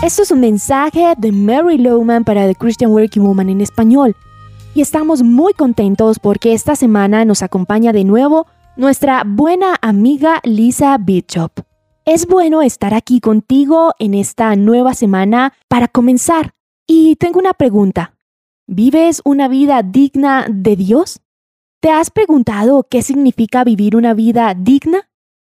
Esto es un mensaje de Mary Lowman para The Christian Working Woman en español. Y estamos muy contentos porque esta semana nos acompaña de nuevo nuestra buena amiga Lisa Bishop. Es bueno estar aquí contigo en esta nueva semana para comenzar. Y tengo una pregunta. ¿Vives una vida digna de Dios? ¿Te has preguntado qué significa vivir una vida digna?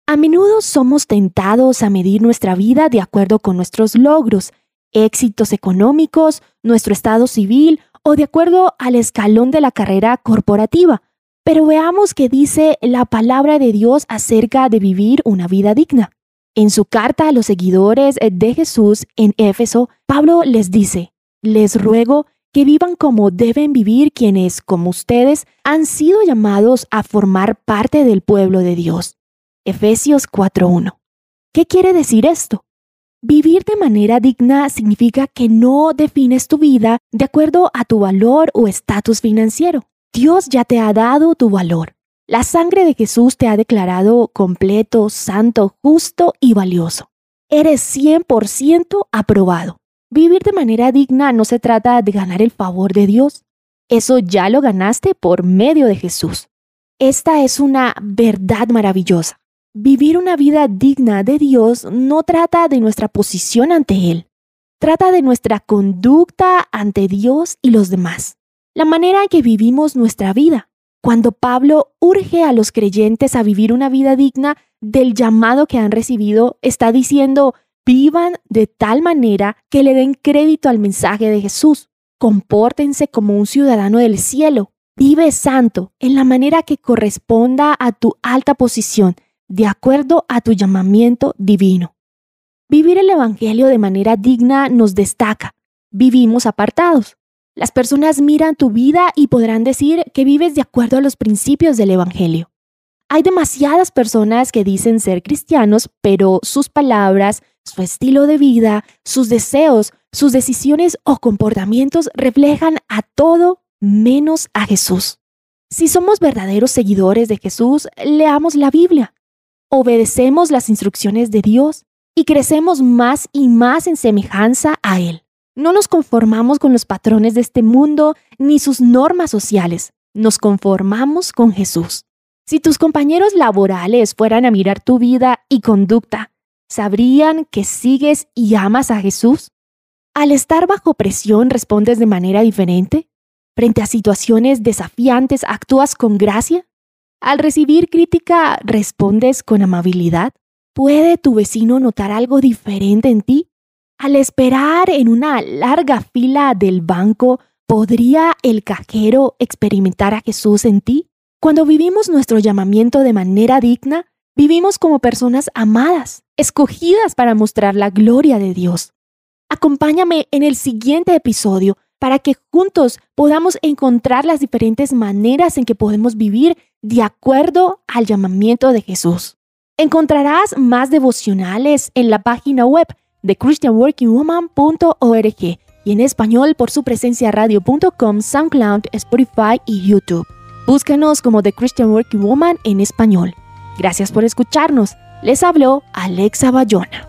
A menudo somos tentados a medir nuestra vida de acuerdo con nuestros logros, éxitos económicos, nuestro estado civil o de acuerdo al escalón de la carrera corporativa. Pero veamos qué dice la palabra de Dios acerca de vivir una vida digna. En su carta a los seguidores de Jesús en Éfeso, Pablo les dice, les ruego que vivan como deben vivir quienes, como ustedes, han sido llamados a formar parte del pueblo de Dios. Efesios 4.1. ¿Qué quiere decir esto? Vivir de manera digna significa que no defines tu vida de acuerdo a tu valor o estatus financiero. Dios ya te ha dado tu valor. La sangre de Jesús te ha declarado completo, santo, justo y valioso. Eres 100% aprobado. Vivir de manera digna no se trata de ganar el favor de Dios. Eso ya lo ganaste por medio de Jesús. Esta es una verdad maravillosa. Vivir una vida digna de Dios no trata de nuestra posición ante Él. Trata de nuestra conducta ante Dios y los demás. La manera en que vivimos nuestra vida. Cuando Pablo urge a los creyentes a vivir una vida digna del llamado que han recibido, está diciendo, Vivan de tal manera que le den crédito al mensaje de Jesús. Compórtense como un ciudadano del cielo. Vive santo en la manera que corresponda a tu alta posición, de acuerdo a tu llamamiento divino. Vivir el Evangelio de manera digna nos destaca. Vivimos apartados. Las personas miran tu vida y podrán decir que vives de acuerdo a los principios del Evangelio. Hay demasiadas personas que dicen ser cristianos, pero sus palabras, su estilo de vida, sus deseos, sus decisiones o comportamientos reflejan a todo menos a Jesús. Si somos verdaderos seguidores de Jesús, leamos la Biblia, obedecemos las instrucciones de Dios y crecemos más y más en semejanza a Él. No nos conformamos con los patrones de este mundo ni sus normas sociales, nos conformamos con Jesús. Si tus compañeros laborales fueran a mirar tu vida y conducta ¿Sabrían que sigues y amas a Jesús? Al estar bajo presión respondes de manera diferente. Frente a situaciones desafiantes actúas con gracia. Al recibir crítica respondes con amabilidad. ¿Puede tu vecino notar algo diferente en ti? Al esperar en una larga fila del banco, ¿podría el cajero experimentar a Jesús en ti? Cuando vivimos nuestro llamamiento de manera digna, Vivimos como personas amadas, escogidas para mostrar la gloria de Dios. Acompáñame en el siguiente episodio para que juntos podamos encontrar las diferentes maneras en que podemos vivir de acuerdo al llamamiento de Jesús. Encontrarás más devocionales en la página web de christianworkingwoman.org y en español por su presencia radio.com, SoundCloud, Spotify y YouTube. Búscanos como The Christian Working Woman en español. Gracias por escucharnos. Les habló Alexa Bayona.